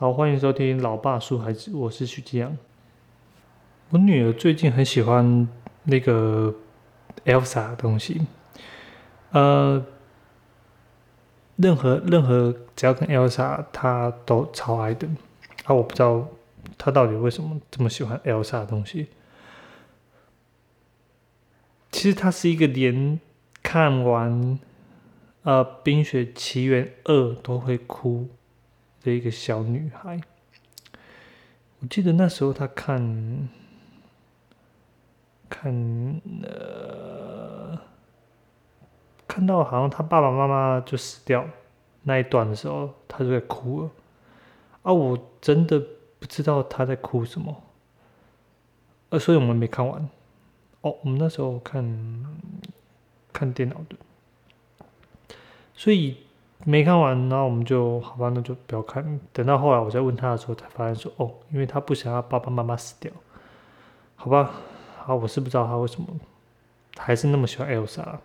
好，欢迎收听《老爸说孩子》，我是许基阳。我女儿最近很喜欢那个 Elsa 的东西，呃，任何任何只要跟 Elsa，她都超爱的。啊，我不知道她到底为什么这么喜欢 Elsa 的东西。其实她是一个连看完呃《冰雪奇缘二》都会哭。的一个小女孩，我记得那时候她看，看呃，看到好像她爸爸妈妈就死掉那一段的时候，她就在哭了。啊，我真的不知道她在哭什么，呃，所以我们没看完。哦，我们那时候看看电脑的，所以。没看完，然后我们就好吧，那就不要看。等到后来我再问他的时候，才发现说，哦，因为他不想要爸爸妈妈死掉，好吧？好，我是不知道他为什么还是那么喜欢 Elsa。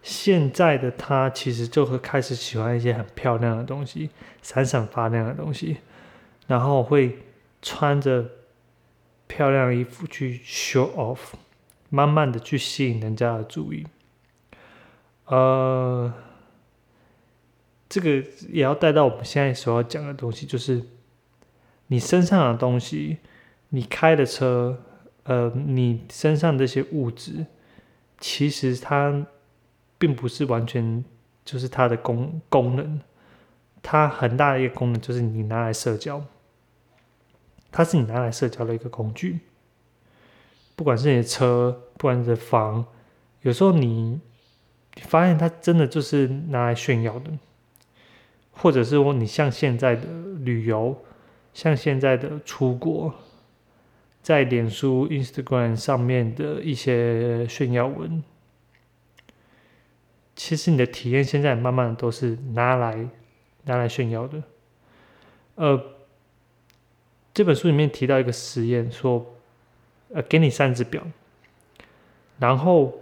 现在的他其实就会开始喜欢一些很漂亮的东西，闪闪发亮的东西，然后会穿着漂亮衣服去 show off，慢慢的去吸引人家的注意。呃，这个也要带到我们现在所要讲的东西，就是你身上的东西，你开的车，呃，你身上这些物质，其实它并不是完全就是它的功功能，它很大的一个功能就是你拿来社交，它是你拿来社交的一个工具，不管是你的车，不管是房，有时候你。你发现它真的就是拿来炫耀的，或者是说你像现在的旅游，像现在的出国，在脸书、Instagram 上面的一些炫耀文，其实你的体验现在慢慢的都是拿来拿来炫耀的。呃，这本书里面提到一个实验，说，呃，给你三只表，然后。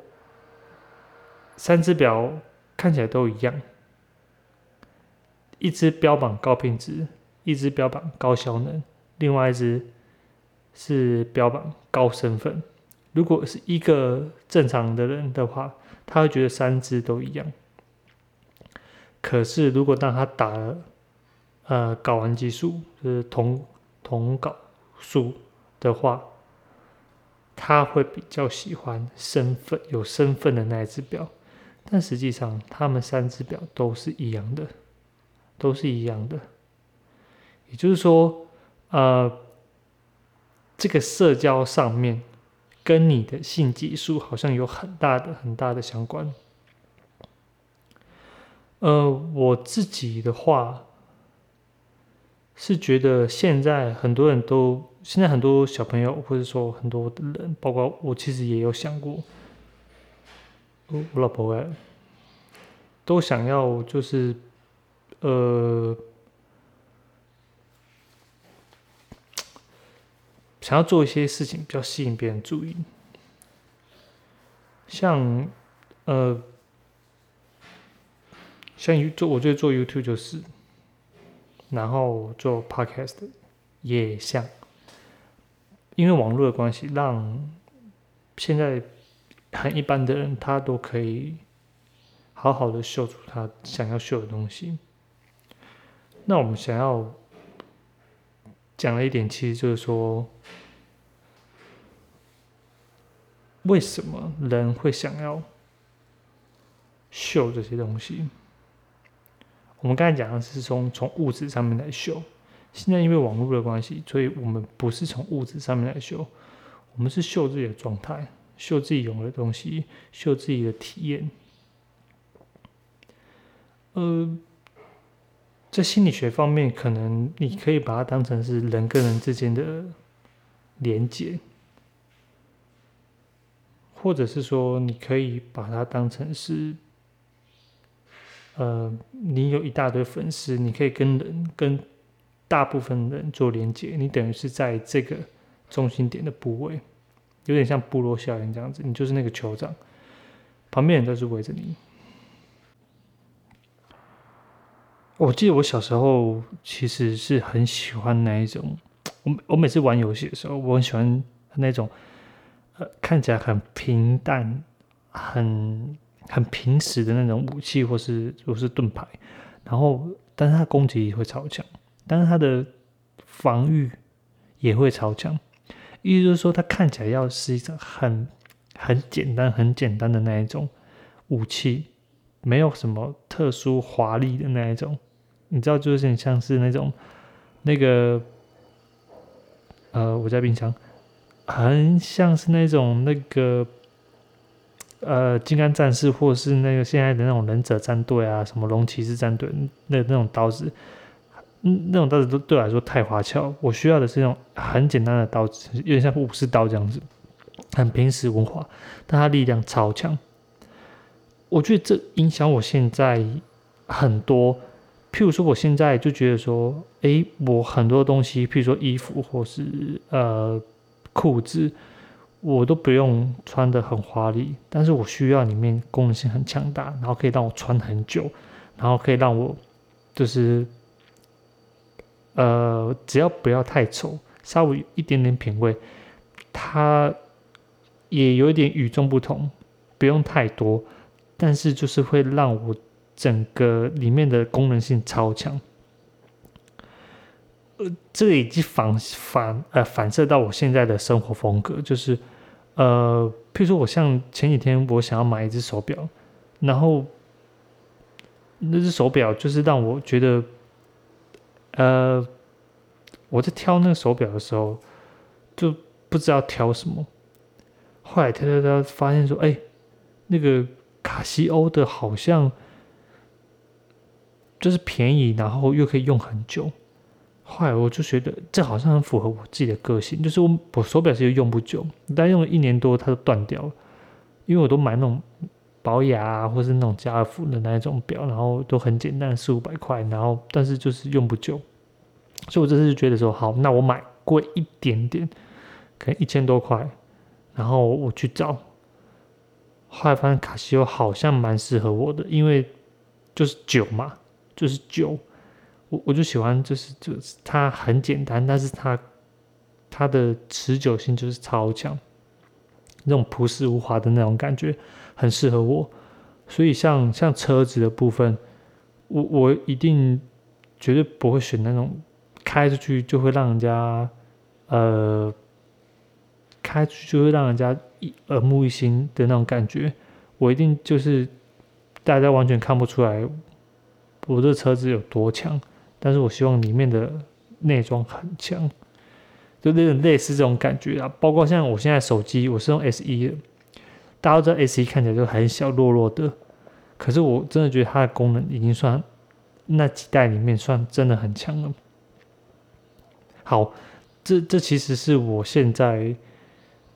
三只表看起来都一样，一只标榜高品质，一只标榜高效能，另外一只是标榜高身份。如果是一个正常的人的话，他会觉得三只都一样。可是如果当他打了呃睾丸激素，就是同同睾素的话，他会比较喜欢身份有身份的那一只表。但实际上，他们三只表都是一样的，都是一样的。也就是说，呃，这个社交上面跟你的性激素好像有很大的、很大的相关。呃，我自己的话是觉得，现在很多人都，现在很多小朋友，或者说很多的人，包括我，其实也有想过。我老婆哎，都想要就是，呃，想要做一些事情比较吸引别人注意，像呃，像做我觉得做 YouTube 就是，然后做 Podcast 也像，因为网络的关系，让现在。很一般的人，他都可以好好的秀出他想要秀的东西。那我们想要讲了一点，其实就是说，为什么人会想要秀这些东西？我们刚才讲的是从从物质上面来秀，现在因为网络的关系，所以我们不是从物质上面来秀，我们是秀自己的状态。秀自己有的东西，秀自己的体验。呃，在心理学方面，可能你可以把它当成是人跟人之间的连接，或者是说，你可以把它当成是，呃，你有一大堆粉丝，你可以跟人跟大部分人做连接，你等于是在这个中心点的部位。有点像部落效应这样子，你就是那个酋长，旁边人都是围着你。我记得我小时候其实是很喜欢那一种，我我每次玩游戏的时候，我很喜欢那种，呃，看起来很平淡、很很平时的那种武器，或是或是盾牌，然后但是它攻击力会超强，但是它的防御也会超强，意思就是说，它看起来要是一种很很简单、很简单的那一种武器，没有什么特殊华丽的那一种。你知道，就是很像是那种那个，呃，我在冰箱，很像是那种那个，呃，金刚战士，或是那个现在的那种忍者战队啊，什么龙骑士战队，那那种刀子，那种刀子都对我来说太花俏。我需要的是那种很简单的刀子，有点像武士刀这样子，很平实无华，但它力量超强。我觉得这影响我现在很多。譬如说，我现在就觉得说，诶，我很多东西，譬如说衣服或是呃裤子，我都不用穿的很华丽，但是我需要里面功能性很强大，然后可以让我穿很久，然后可以让我就是呃，只要不要太丑，稍微一点点品味，它也有一点与众不同，不用太多，但是就是会让我。整个里面的功能性超强，呃，这个已经反反呃反射到我现在的生活风格，就是呃，譬如说我像前几天我想要买一只手表，然后那只手表就是让我觉得，呃，我在挑那个手表的时候就不知道挑什么，后来挑挑挑发现说，哎，那个卡西欧的好像。就是便宜，然后又可以用很久。后来我就觉得这好像很符合我自己的个性，就是我我手表其实用不久，但用了一年多它就断掉了。因为我都买那种保雅啊，或是那种家福的那一种表，然后都很简单，四五百块，然后但是就是用不久。所以我这次就觉得说，好，那我买贵一点点，可能一千多块，然后我去找。后来发现卡西欧好像蛮适合我的，因为就是久嘛。就是酒，我我就喜欢，就是就是它很简单，但是它它的持久性就是超强，那种朴实无华的那种感觉很适合我。所以像像车子的部分，我我一定绝对不会选那种开出去就会让人家呃开出去就会让人家耳目一新的那种感觉。我一定就是大家完全看不出来。我这车子有多强，但是我希望里面的内装很强，就那种类似这种感觉啊。包括像我现在手机，我是用 S 一的，大家都知道 S 一看起来就很小弱弱的，可是我真的觉得它的功能已经算那几代里面算真的很强了。好，这这其实是我现在，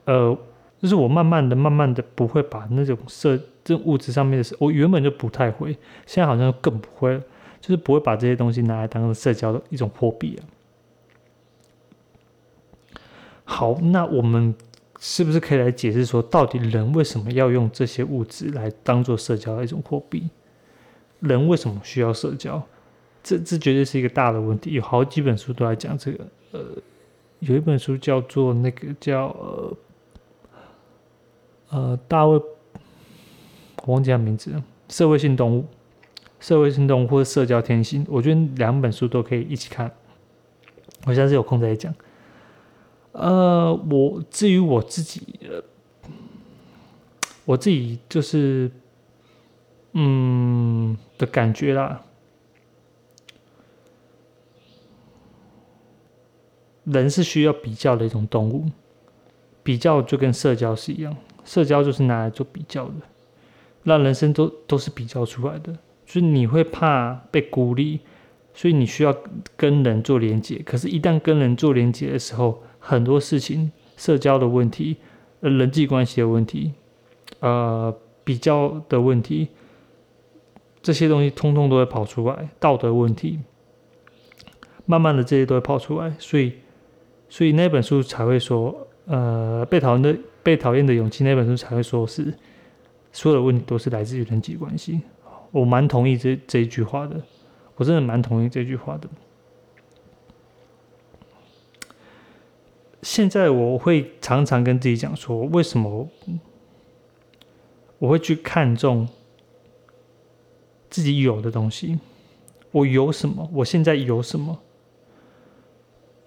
呃，就是我慢慢的、慢慢的不会把那种设。这物质上面的事，我原本就不太会，现在好像更不会了，就是不会把这些东西拿来当社交的一种货币啊。好，那我们是不是可以来解释说，到底人为什么要用这些物质来当做社交的一种货币？人为什么需要社交？这这绝对是一个大的问题，有好几本书都在讲这个。呃，有一本书叫做那个叫呃呃大卫。我忘记他名字了。社会性动物，社会性动物或者社交天性，我觉得两本书都可以一起看。我下次有空再讲。呃，我至于我自己，我自己就是，嗯的感觉啦。人是需要比较的一种动物，比较就跟社交是一样，社交就是拿来做比较的。让人生都都是比较出来的，就是你会怕被孤立，所以你需要跟人做连接。可是，一旦跟人做连接的时候，很多事情，社交的问题，呃，人际关系的问题，呃，比较的问题，这些东西通通都会跑出来。道德问题，慢慢的这些都会跑出来。所以，所以那本书才会说，呃，被讨厌的被讨厌的勇气那本书才会说是。所有的问题都是来自于人际关系，我蛮同意这这一句话的。我真的蛮同意这句话的。现在我会常常跟自己讲说，为什么我会去看重自己有的东西？我有什么？我现在有什么？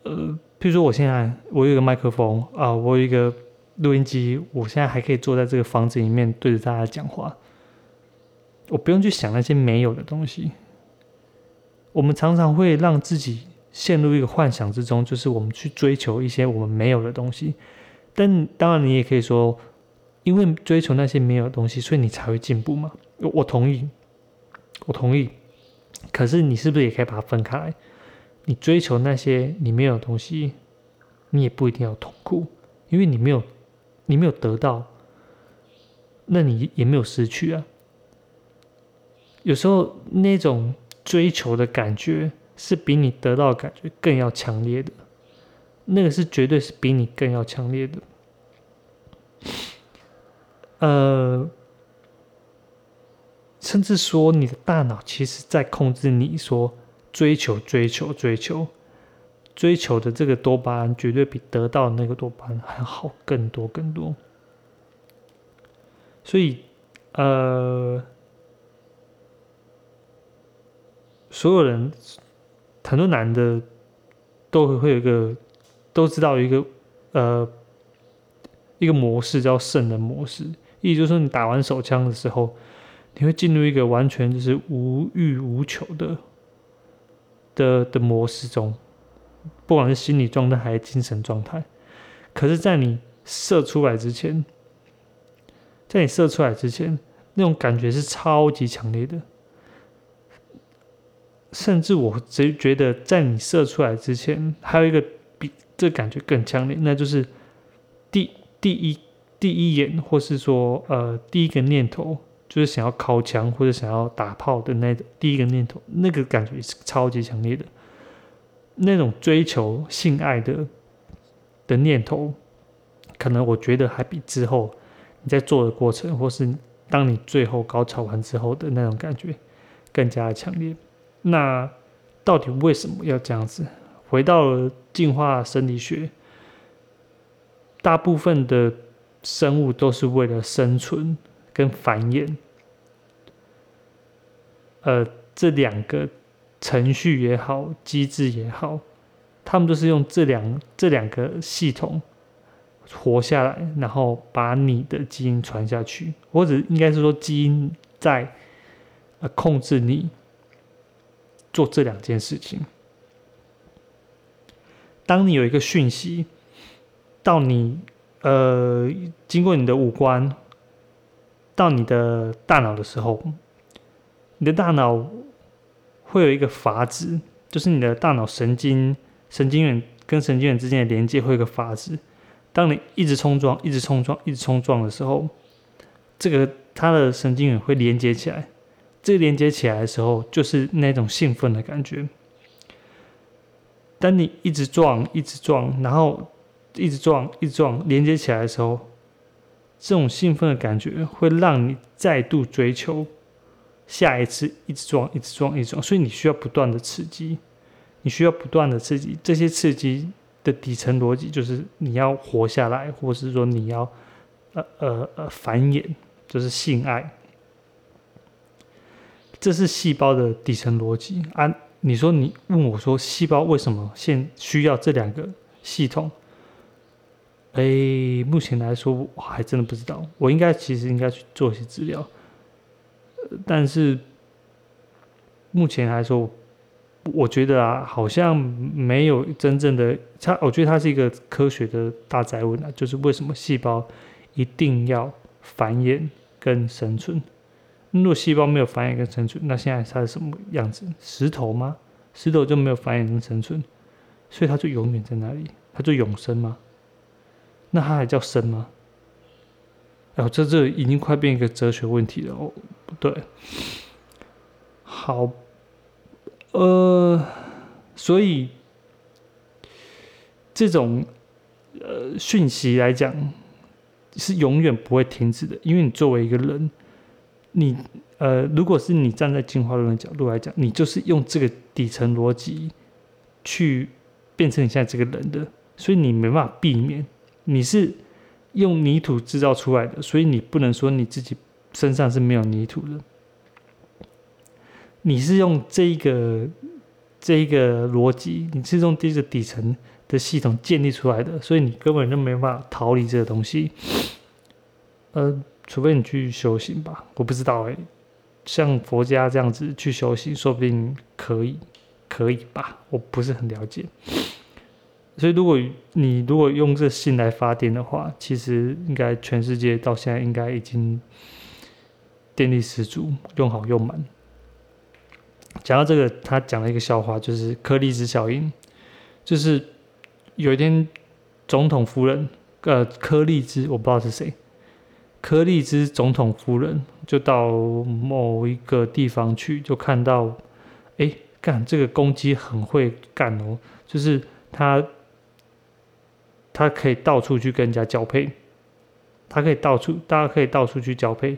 呃，譬如说，我现在我有一个麦克风啊，我有一个录音机，我现在还可以坐在这个房子里面对着大家讲话，我不用去想那些没有的东西。我们常常会让自己。陷入一个幻想之中，就是我们去追求一些我们没有的东西。但当然，你也可以说，因为追求那些没有的东西，所以你才会进步嘛。我同意，我同意。可是，你是不是也可以把它分开来？你追求那些你没有的东西，你也不一定要痛苦，因为你没有，你没有得到，那你也没有失去啊。有时候那种追求的感觉。是比你得到的感觉更要强烈的，那个是绝对是比你更要强烈的。呃，甚至说你的大脑其实在控制你，说追求、追求、追求、追求的这个多巴胺，绝对比得到那个多巴胺还好更多更多。所以，呃，所有人。很多男的都会有一个都知道一个呃一个模式叫圣人模式，意思就是说你打完手枪的时候，你会进入一个完全就是无欲无求的的的模式中，不管是心理状态还是精神状态。可是，在你射出来之前，在你射出来之前，那种感觉是超级强烈的。甚至我只觉得，在你射出来之前，还有一个比这感觉更强烈，那就是第第一第一眼，或是说呃第一个念头，就是想要靠墙或者想要打炮的那第一个念头，那个感觉是超级强烈的。那种追求性爱的的念头，可能我觉得还比之后你在做的过程，或是当你最后高潮完之后的那种感觉，更加的强烈。那到底为什么要这样子？回到了进化生理学，大部分的生物都是为了生存跟繁衍，呃，这两个程序也好，机制也好，他们都是用这两这两个系统活下来，然后把你的基因传下去，或者应该是说基因在呃控制你。做这两件事情。当你有一个讯息到你，呃，经过你的五官到你的大脑的时候，你的大脑会有一个阀值，就是你的大脑神经神经元跟神经元之间的连接会有个阀值。当你一直冲撞、一直冲撞、一直冲撞的时候，这个它的神经元会连接起来。这连接起来的时候，就是那种兴奋的感觉。当你一直撞、一直撞，然后一直撞、一直撞，连接起来的时候，这种兴奋的感觉会让你再度追求下一次，一直撞、一直撞、一直撞。所以你需要不断的刺激，你需要不断的刺激。这些刺激的底层逻辑就是你要活下来，或是说你要呃呃呃繁衍，就是性爱。这是细胞的底层逻辑啊！你说你问我说，细胞为什么现需要这两个系统？哎，目前来说我还真的不知道。我应该其实应该去做一些资料，但是目前来说，我觉得啊，好像没有真正的它。我觉得它是一个科学的大宅问啊，就是为什么细胞一定要繁衍跟生存？如果细胞没有繁衍跟生存，那现在它是什么样子？石头吗？石头就没有繁衍跟生存，所以它就永远在那里，它就永生吗？那它还叫生吗？然后这这已经快变一个哲学问题了哦，不对。好，呃，所以这种呃讯息来讲是永远不会停止的，因为你作为一个人。你呃，如果是你站在进化论的角度来讲，你就是用这个底层逻辑去变成你现在这个人的，所以你没办法避免。你是用泥土制造出来的，所以你不能说你自己身上是没有泥土的。你是用这一个这一个逻辑，你是用这个底层的系统建立出来的，所以你根本就没办法逃离这个东西。呃，除非你去修行吧，我不知道哎。像佛家这样子去修行，说不定可以，可以吧？我不是很了解。所以，如果你如果用这心来发电的话，其实应该全世界到现在应该已经电力十足，用好用满。讲到这个，他讲了一个笑话，就是颗粒子效应。就是有一天，总统夫人，呃，颗粒子，我不知道是谁。柯利兹总统夫人就到某一个地方去，就看到，哎，干这个公鸡很会干哦，就是他，他可以到处去跟人家交配，他可以到处，大家可以到处去交配。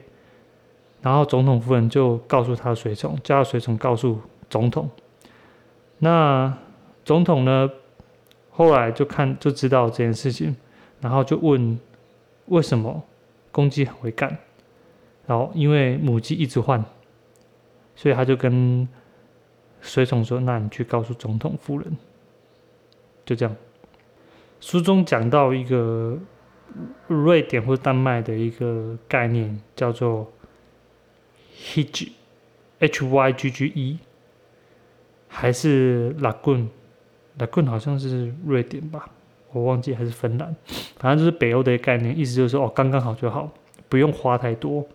然后总统夫人就告诉他随从，叫随从告诉总统。那总统呢，后来就看就知道这件事情，然后就问为什么。公鸡很会干，然后因为母鸡一直换，所以他就跟随从说：“那你去告诉总统夫人。”就这样。书中讲到一个瑞典或丹麦的一个概念，叫做 “hygge”，h y g g e，还是 lagoon？lagoon 好像是瑞典吧。我忘记还是芬兰，反正就是北欧的概念，意思就是说哦，刚刚好就好，不用花太多，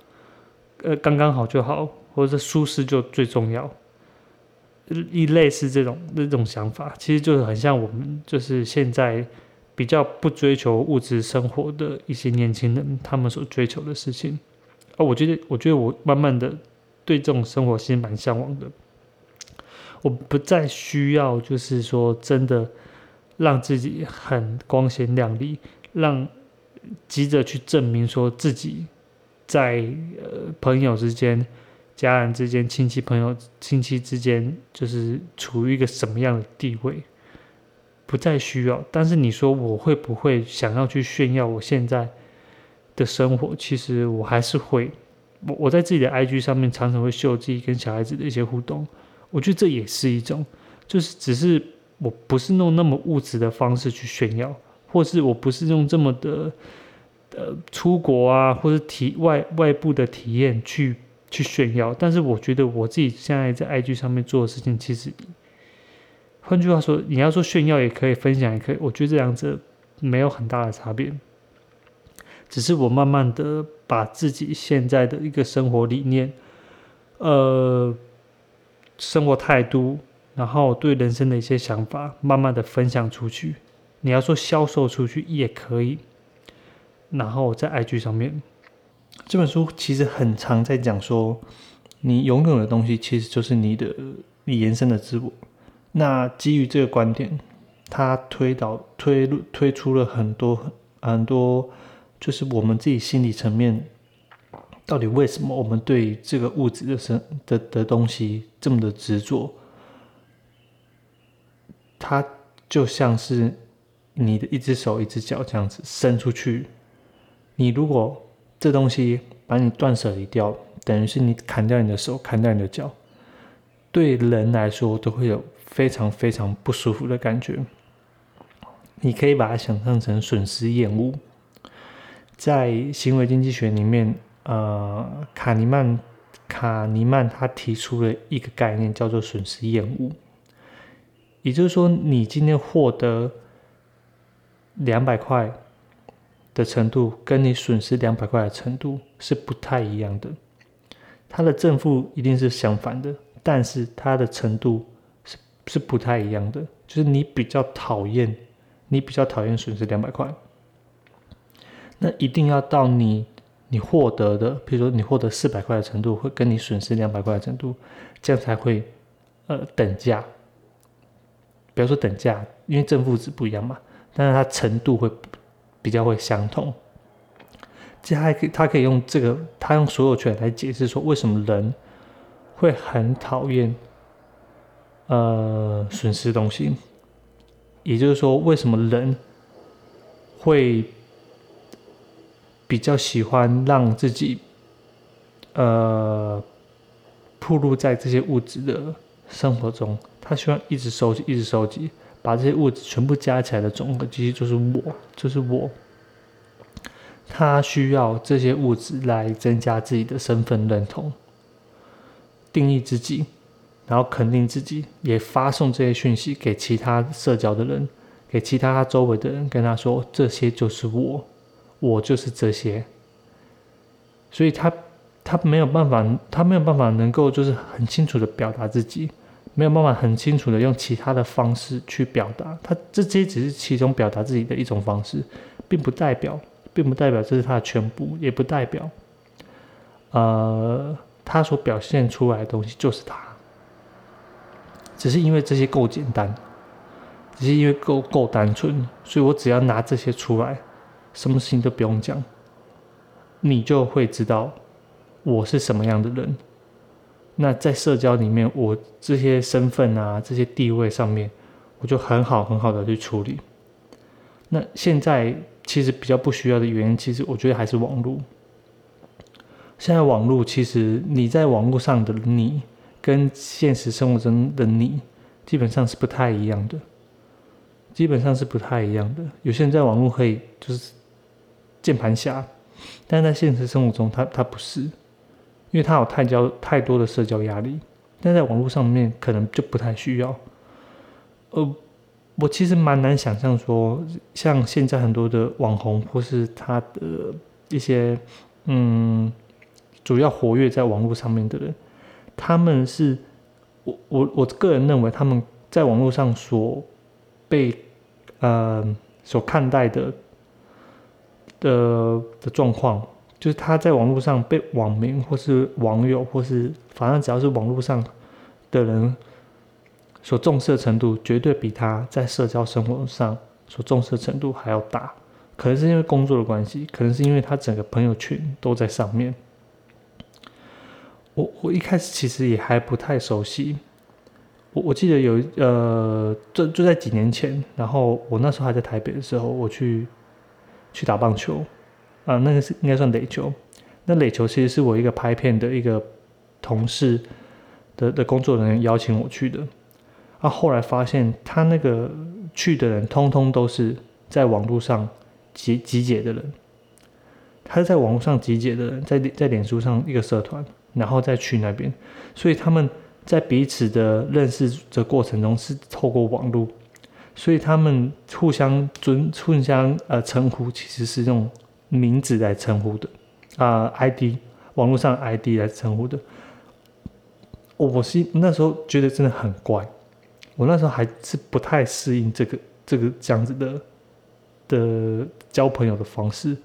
呃，刚刚好就好，或者是舒适就最重要，一类似这种这种想法，其实就是很像我们就是现在比较不追求物质生活的一些年轻人，他们所追求的事情。哦，我觉得，我觉得我慢慢的对这种生活其实蛮向往的，我不再需要就是说真的。让自己很光鲜亮丽，让急着去证明说自己在呃朋友之间、家人之间、亲戚朋友亲戚之间，就是处于一个什么样的地位，不再需要。但是你说我会不会想要去炫耀我现在的生活？其实我还是会。我我在自己的 IG 上面常常会秀自己跟小孩子的一些互动，我觉得这也是一种，就是只是。我不是用那么物质的方式去炫耀，或是我不是用这么的呃出国啊，或者体外外部的体验去去炫耀。但是我觉得我自己现在在 IG 上面做的事情，其实换句话说，你要说炫耀也可以，分享也可以，我觉得这两者没有很大的差别。只是我慢慢的把自己现在的一个生活理念，呃，生活态度。然后对人生的一些想法，慢慢的分享出去。你要说销售出去也可以。然后在 IG 上面，这本书其实很常在讲说，你拥有的东西其实就是你的你延伸的自我。那基于这个观点，他推导推推出了很多很多，就是我们自己心理层面，到底为什么我们对这个物质的生的的东西这么的执着？它就像是你的一只手、一只脚这样子伸出去。你如果这东西把你断舍离掉，等于是你砍掉你的手、砍掉你的脚，对人来说都会有非常非常不舒服的感觉。你可以把它想象成损失厌恶。在行为经济学里面，呃，卡尼曼卡尼曼他提出了一个概念，叫做损失厌恶。也就是说，你今天获得两百块的程度，跟你损失两百块的程度是不太一样的。它的正负一定是相反的，但是它的程度是是不太一样的。就是你比较讨厌，你比较讨厌损失两百块，那一定要到你你获得的，比如说你获得四百块的程度，会跟你损失两百块的程度，这样才会呃等价。比如说等价，因为正负值不一样嘛，但是它程度会比较会相同。这还可以，他可以用这个，他用所有权来解释说为什么人会很讨厌呃损失东西，也就是说，为什么人会比较喜欢让自己呃暴露在这些物质的生活中，他希望一直收集，一直收集。把这些物质全部加起来的总和，其实就是我，就是我。他需要这些物质来增加自己的身份认同、定义自己，然后肯定自己，也发送这些讯息给其他社交的人，给其他他周围的人，跟他说：“这些就是我，我就是这些。”所以，他他没有办法，他没有办法能够就是很清楚的表达自己。没有办法很清楚的用其他的方式去表达，他这些只是其中表达自己的一种方式，并不代表，并不代表这是他的全部，也不代表，呃，他所表现出来的东西就是他，只是因为这些够简单，只是因为够够单纯，所以我只要拿这些出来，什么事情都不用讲，你就会知道我是什么样的人。那在社交里面，我这些身份啊，这些地位上面，我就很好很好的去处理。那现在其实比较不需要的原因，其实我觉得还是网络。现在网络其实你在网络上的你，跟现实生活中的你，基本上是不太一样的，基本上是不太一样的。有些人在网络可以就是键盘侠，但在现实生活中，他他不是。因为他有太交太多的社交压力，但在网络上面可能就不太需要。呃，我其实蛮难想象说，像现在很多的网红或是他的一些嗯，主要活跃在网络上面的人，他们是我我我个人认为他们在网络上所被呃所看待的的的状况。就是他在网络上被网民或是网友或是反正只要是网络上的人所重视的程度，绝对比他在社交生活上所重视的程度还要大。可能是因为工作的关系，可能是因为他整个朋友圈都在上面。我我一开始其实也还不太熟悉。我我记得有呃，就就在几年前，然后我那时候还在台北的时候，我去去打棒球。啊，那个是应该算垒球。那垒球其实是我一个拍片的一个同事的的工作人员邀请我去的。啊，后来发现他那个去的人，通通都是在网络上集集结的人。他是在网络上集结的人，在在脸书上一个社团，然后再去那边。所以他们在彼此的认识的过程中是透过网络，所以他们互相尊互相呃称呼，其实是用。名字来称呼的，啊，ID，网络上 ID 来称呼的，我是那时候觉得真的很怪，我那时候还是不太适应这个这个这样子的的交朋友的方式，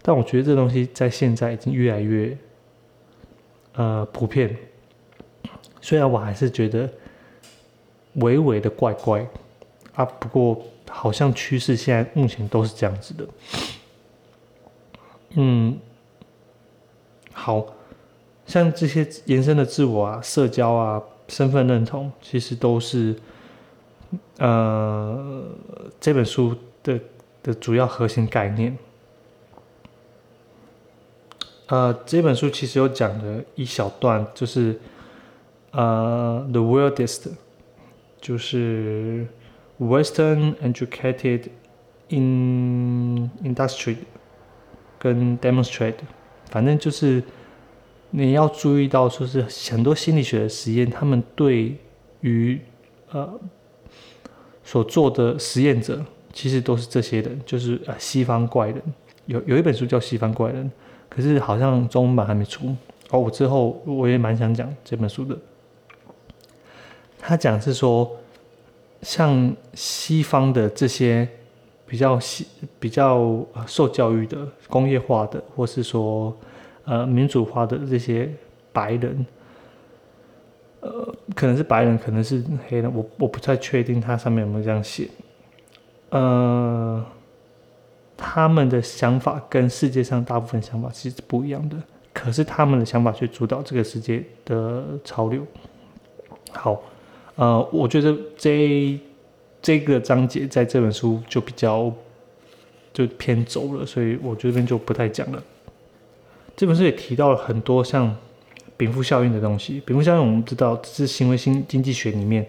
但我觉得这东西在现在已经越来越呃普遍，虽然我还是觉得微微的怪怪啊，不过好像趋势现在目前都是这样子的。嗯，好像这些延伸的自我啊、社交啊、身份认同，其实都是呃这本书的的主要核心概念。呃，这本书其实有讲的一小段，就是呃，the weirdest，就是 Western educated in industry。跟 demonstrate，反正就是你要注意到，说是很多心理学的实验，他们对于呃所做的实验者，其实都是这些人，就是呃西方怪人。有有一本书叫《西方怪人》，可是好像中文版还没出。哦，我之后我也蛮想讲这本书的。他讲是说，像西方的这些。比较西比较受教育的工业化的，或是说呃民主化的这些白人，呃可能是白人，可能是黑人，我我不太确定它上面有没有这样写。呃，他们的想法跟世界上大部分想法其实是不一样的，可是他们的想法却主导这个世界的潮流。好，呃，我觉得这这个章节在这本书就比较就偏走了，所以我这边就不太讲了。这本书也提到了很多像禀赋效应的东西。禀赋效应我们知道是行为经经济学里面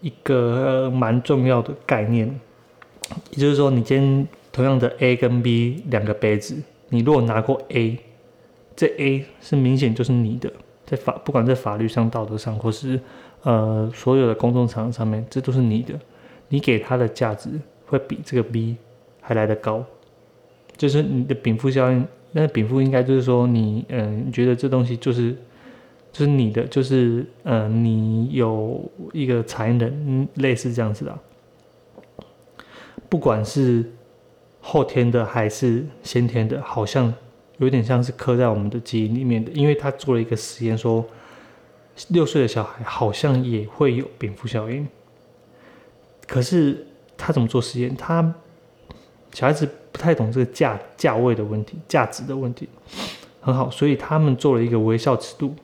一个蛮重要的概念，也就是说，你今天。同样的 A 跟 B 两个杯子，你如果拿过 A，这 A 是明显就是你的，在法不管在法律上、道德上，或是呃所有的公众场上面，这都是你的。你给他的价值会比这个 B 还来得高，就是你的禀赋效应。那禀赋应该就是说你嗯，你觉得这东西就是就是你的，就是呃你有一个才能，类似这样子的，不管是。后天的还是先天的，好像有点像是刻在我们的基因里面的。因为他做了一个实验，说六岁的小孩好像也会有禀赋效应。可是他怎么做实验？他小孩子不太懂这个价价位的问题、价值的问题。很好，所以他们做了一个微笑尺度。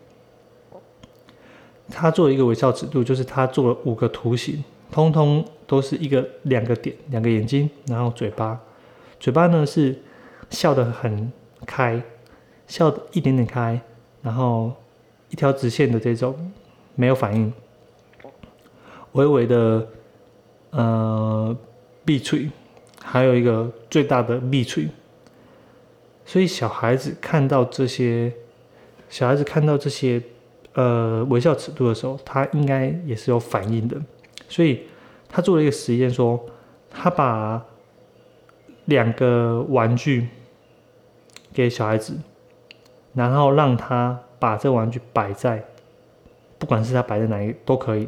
他做了一个微笑尺度，就是他做了五个图形，通通都是一个两个点，两个眼睛，然后嘴巴。嘴巴呢是笑得很开，笑的一点点开，然后一条直线的这种没有反应，微微的呃闭嘴，还有一个最大的闭嘴。所以小孩子看到这些，小孩子看到这些呃微笑尺度的时候，他应该也是有反应的。所以他做了一个实验，说他把。两个玩具给小孩子，然后让他把这玩具摆在，不管是他摆在哪一都可以。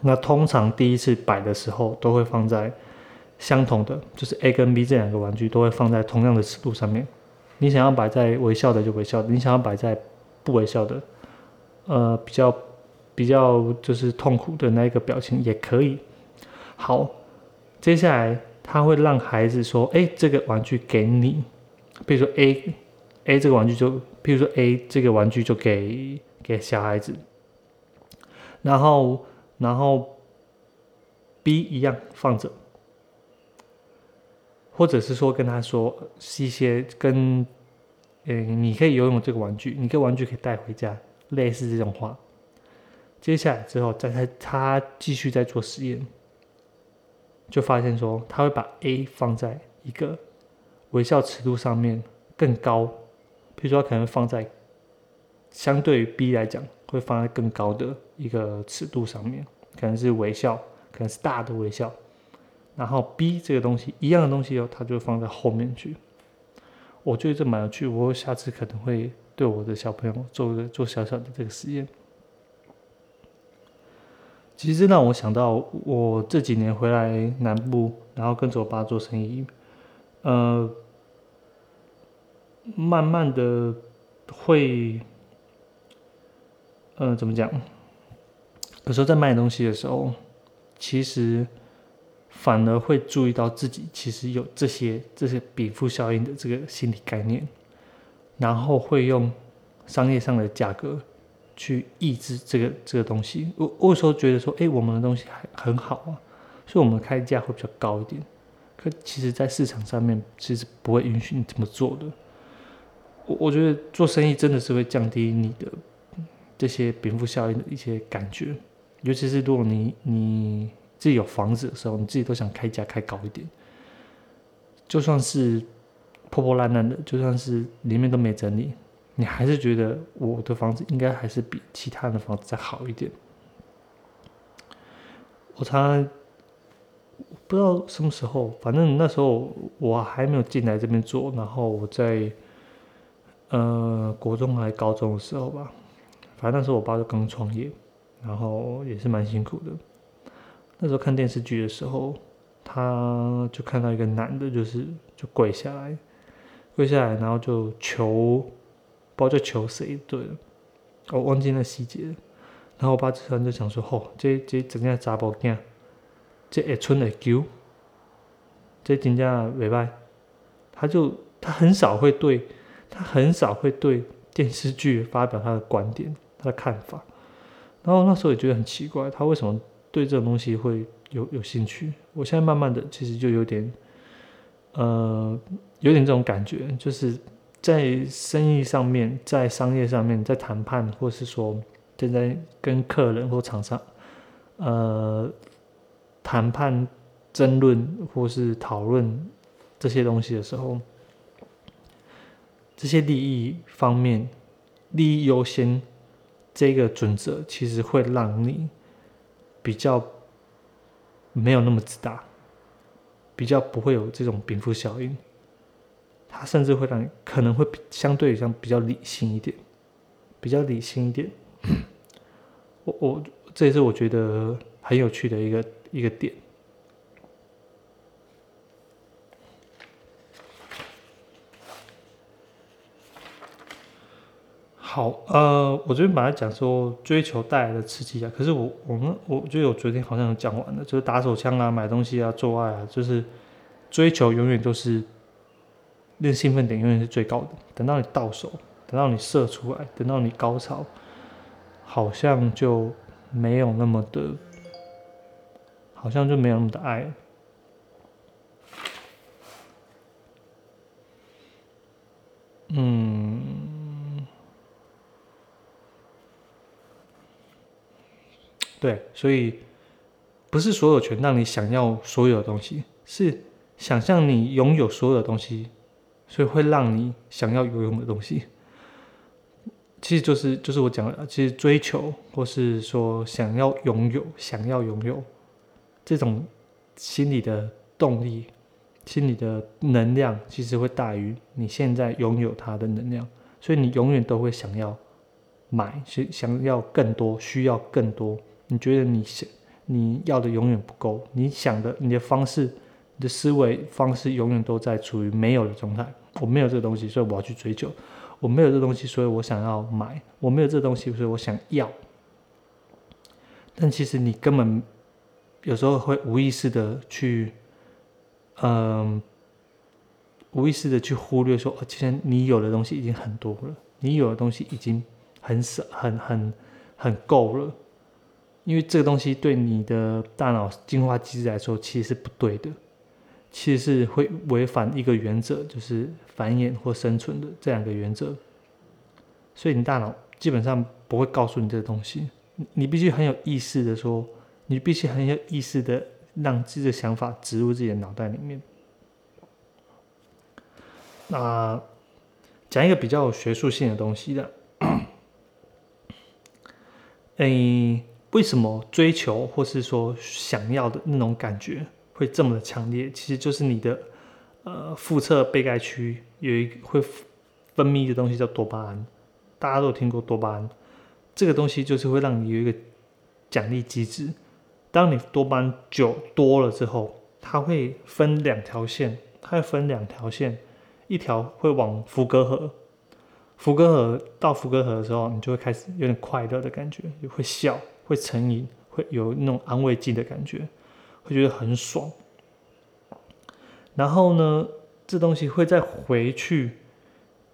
那通常第一次摆的时候都会放在相同的，就是 A 跟 B 这两个玩具都会放在同样的尺度上面。你想要摆在微笑的就微笑，你想要摆在不微笑的，呃，比较比较就是痛苦的那一个表情也可以。好，接下来。他会让孩子说：“哎，这个玩具给你。比如说 A，A 这个玩具就，比如说 A 这个玩具就给给小孩子。然后，然后 B 一样放着，或者是说跟他说是一些跟，嗯，你可以游泳这个玩具，你这个玩具可以带回家，类似这种话。接下来之后，再他他继续在做实验。”就发现说，他会把 A 放在一个微笑尺度上面更高，比如说可能放在相对于 B 来讲，会放在更高的一个尺度上面，可能是微笑，可能是大的微笑。然后 B 这个东西一样的东西哦，它就放在后面去。我觉得这蛮有趣，我下次可能会对我的小朋友做个做小小的这个实验。其实让我想到，我这几年回来南部，然后跟着我爸做生意，呃，慢慢的会，呃，怎么讲？有时候在卖东西的时候，其实反而会注意到自己其实有这些这些禀赋效应的这个心理概念，然后会用商业上的价格。去抑制这个这个东西，我我有时候觉得说，哎，我们的东西还很好啊，所以我们开价会比较高一点。可其实，在市场上面，其实不会允许你这么做的。我我觉得做生意真的是会降低你的这些禀赋效应的一些感觉，尤其是如果你你自己有房子的时候，你自己都想开价开高一点，就算是破破烂烂的，就算是里面都没整理。你还是觉得我的房子应该还是比其他人的房子再好一点。我常不知道什么时候，反正那时候我还没有进来这边做，然后我在呃国中还高中的时候吧，反正那时候我爸就刚创业，然后也是蛮辛苦的。那时候看电视剧的时候，他就看到一个男的，就是就跪下来，跪下来，然后就求。不知道求谁对了，我忘记那细节。然后我爸突然就想说：“吼，这这真正查甫囝，这会春会求，这真正袂歹。”他就他很少会对他很少会对电视剧发表他的观点、他的看法。然后那时候也觉得很奇怪，他为什么对这种东西会有有兴趣？我现在慢慢的其实就有点，呃，有点这种感觉，就是在生意上面、在商业上面、在谈判，或是说正在跟客人或厂商，呃，谈判、争论或是讨论这些东西的时候，这些利益方面，利益优先。这个准则其实会让你比较没有那么自大，比较不会有这种禀赋效应。它甚至会让你可能会相对像比较理性一点，比较理性一点。我我这也是我觉得很有趣的一个一个点。好，呃，我昨天本来讲说追求带来的刺激啊，可是我我们我觉得我昨天好像有讲完了，就是打手枪啊、买东西啊、做爱啊，就是追求永远都是那兴奋点永远是最高的。等到你到手，等到你射出来，等到你高潮，好像就没有那么的，好像就没有那么的爱。嗯。对，所以不是所有权让你想要所有的东西，是想象你拥有所有的东西，所以会让你想要游泳的东西。其实就是就是我讲的，其实追求或是说想要拥有、想要拥有这种心理的动力、心理的能量，其实会大于你现在拥有它的能量，所以你永远都会想要买，想想要更多，需要更多。你觉得你想你要的永远不够，你想的你的方式，你的思维方式永远都在处于没有的状态。我没有这个东西，所以我要去追求；我没有这东西，所以我想要买；我没有这东西，所以我想要。但其实你根本有时候会无意识的去，嗯，无意识的去忽略说，其实你有的东西已经很多了，你有的东西已经很少、很很很够了。因为这个东西对你的大脑进化机制来说，其实是不对的，其实是会违反一个原则，就是繁衍或生存的这两个原则。所以你大脑基本上不会告诉你这个东西，你必须很有意识的说，你必须很有意识的让自己的想法植入自己的脑袋里面。那讲一个比较有学术性的东西的，诶。为什么追求或是说想要的那种感觉会这么的强烈？其实就是你的呃腹侧背盖区有一会分泌的东西叫多巴胺，大家都有听过多巴胺，这个东西就是会让你有一个奖励机制。当你多巴胺久多了之后，它会分两条线，它会分两条线，一条会往福格核，福格核到福格核的时候，你就会开始有点快乐的感觉，会笑。会成瘾，会有那种安慰剂的感觉，会觉得很爽。然后呢，这东西会再回去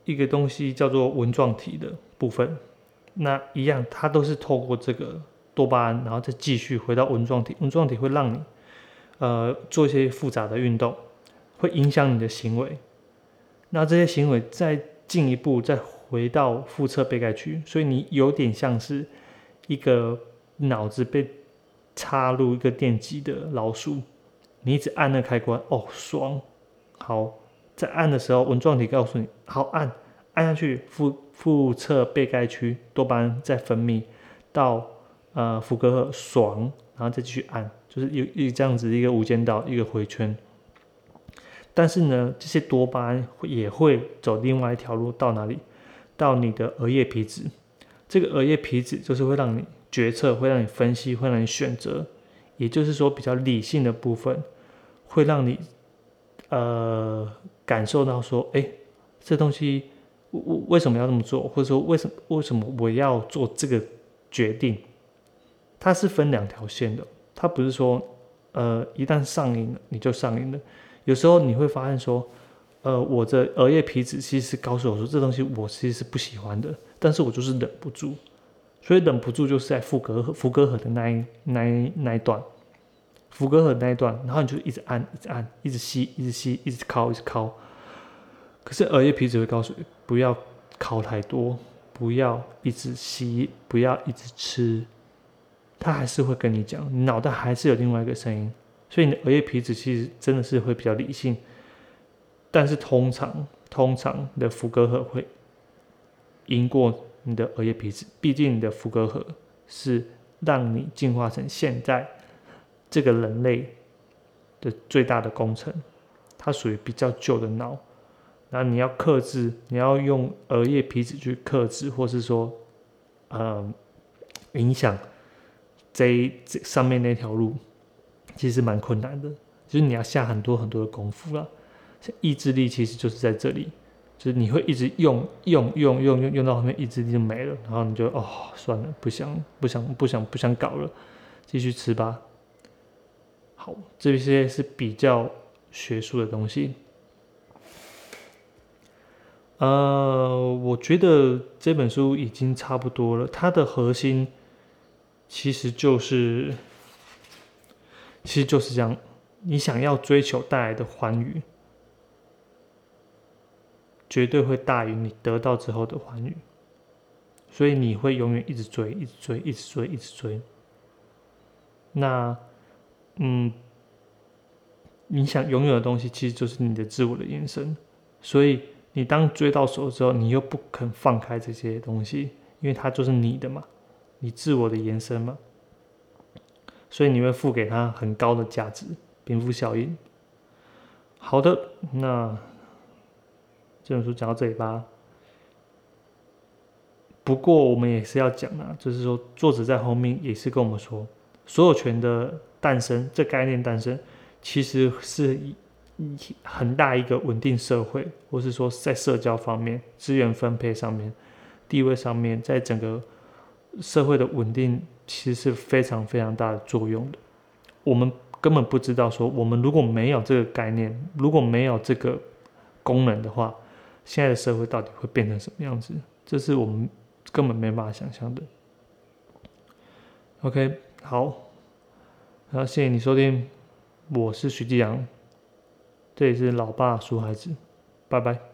一个东西叫做纹状体的部分，那一样，它都是透过这个多巴胺，然后再继续回到纹状体。纹状体会让你呃做一些复杂的运动，会影响你的行为。那这些行为再进一步再回到腹侧背盖区，所以你有点像是一个。脑子被插入一个电极的老鼠，你一直按那开关，哦，爽！好，在按的时候，纹状体告诉你，好按，按下去，腹腹侧背盖区多巴胺在分泌到呃福格核，爽，然后再继续按，就是有一这样子一个无间道，一个回圈。但是呢，这些多巴胺也会走另外一条路，到哪里？到你的额叶皮质，这个额叶皮质就是会让你。决策会让你分析，会让你选择，也就是说比较理性的部分，会让你呃感受到说，哎，这东西我为什么要这么做，或者说为什么为什么我要做这个决定？它是分两条线的，它不是说呃一旦上瘾了你就上瘾了，有时候你会发现说，呃，我的额叶皮质其实是告诉我说，这东西我其实是不喜欢的，但是我就是忍不住，所以忍不住就是在福格福格核的那一那一那一段，福格核那一段，然后你就一直按，一直按，一直吸，一直吸，一直敲，一直敲。可是额叶皮质会告诉你，不要敲太多，不要一直吸，不要一直吃。他还是会跟你讲，你脑袋还是有另外一个声音，所以你的额叶皮质其实真的是会比较理性，但是通常通常你的福格和会赢过你的额叶皮质，毕竟你的福格核是让你进化成现在这个人类的最大的工程，它属于比较旧的脑，那你要克制，你要用额叶皮质去克制，或是说，呃，影响。这这上面那条路其实蛮困难的，就是你要下很多很多的功夫了。意志力其实就是在这里，就是你会一直用用用用用用到后面意志力就没了，然后你就哦算了，不想不想不想不想搞了，继续吃吧。好，这些是比较学术的东西。呃，我觉得这本书已经差不多了，它的核心。其实就是，其实就是这样。你想要追求带来的欢愉，绝对会大于你得到之后的欢愉。所以你会永远一直追，一直追，一直追，一直追。那，嗯，你想拥有的东西，其实就是你的自我的延伸。所以你当追到手之后，你又不肯放开这些东西，因为它就是你的嘛。你自我的延伸嘛，所以你会付给他很高的价值，禀赋效应。好的，那这本书讲到这里吧。不过我们也是要讲啊，就是说作者在后面也是跟我们说，所有权的诞生，这概念诞生，其实是很大一个稳定社会，或是说在社交方面、资源分配上面、地位上面，在整个。社会的稳定其实是非常非常大的作用的。我们根本不知道说，我们如果没有这个概念，如果没有这个功能的话，现在的社会到底会变成什么样子？这是我们根本没办法想象的。OK，好，然后，谢谢你收听，我是徐继阳，这里是老爸说孩子，拜拜。